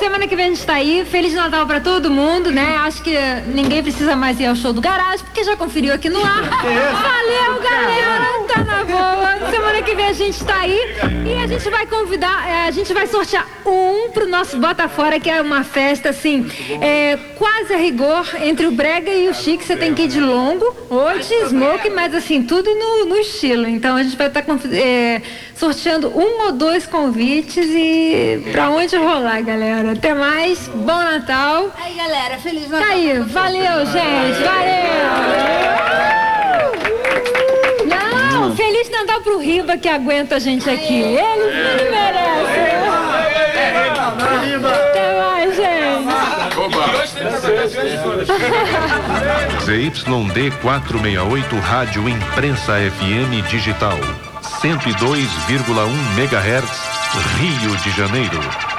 semana que vem a gente tá aí. Feliz Natal pra todo mundo, né? Acho que ninguém precisa mais ir ao show do Garage, porque já conferiu aqui no ar. Valeu, galera! Tá na boa. Semana que vem a gente tá aí e a gente vai convidar, é, a gente vai sortear um pro nosso Bota Fora, que é uma festa, assim, é, quase a rigor entre o Brega e o Chique. Você tem que ir de longo ou de smoke, mas assim, tudo no, no estilo. Então a gente vai estar tá, é, sorteando um ou dois convites e pra onde rolar, galera. Até mais, bom Natal. Aí, galera, feliz Natal. Tá aí, valeu, gente, valeu. Natal pro Riba que aguenta a gente aqui. Ele, ele merece. Até mais, gente. ZYD 468 Rádio Imprensa FM Digital. 102,1 MHz, Rio de Janeiro.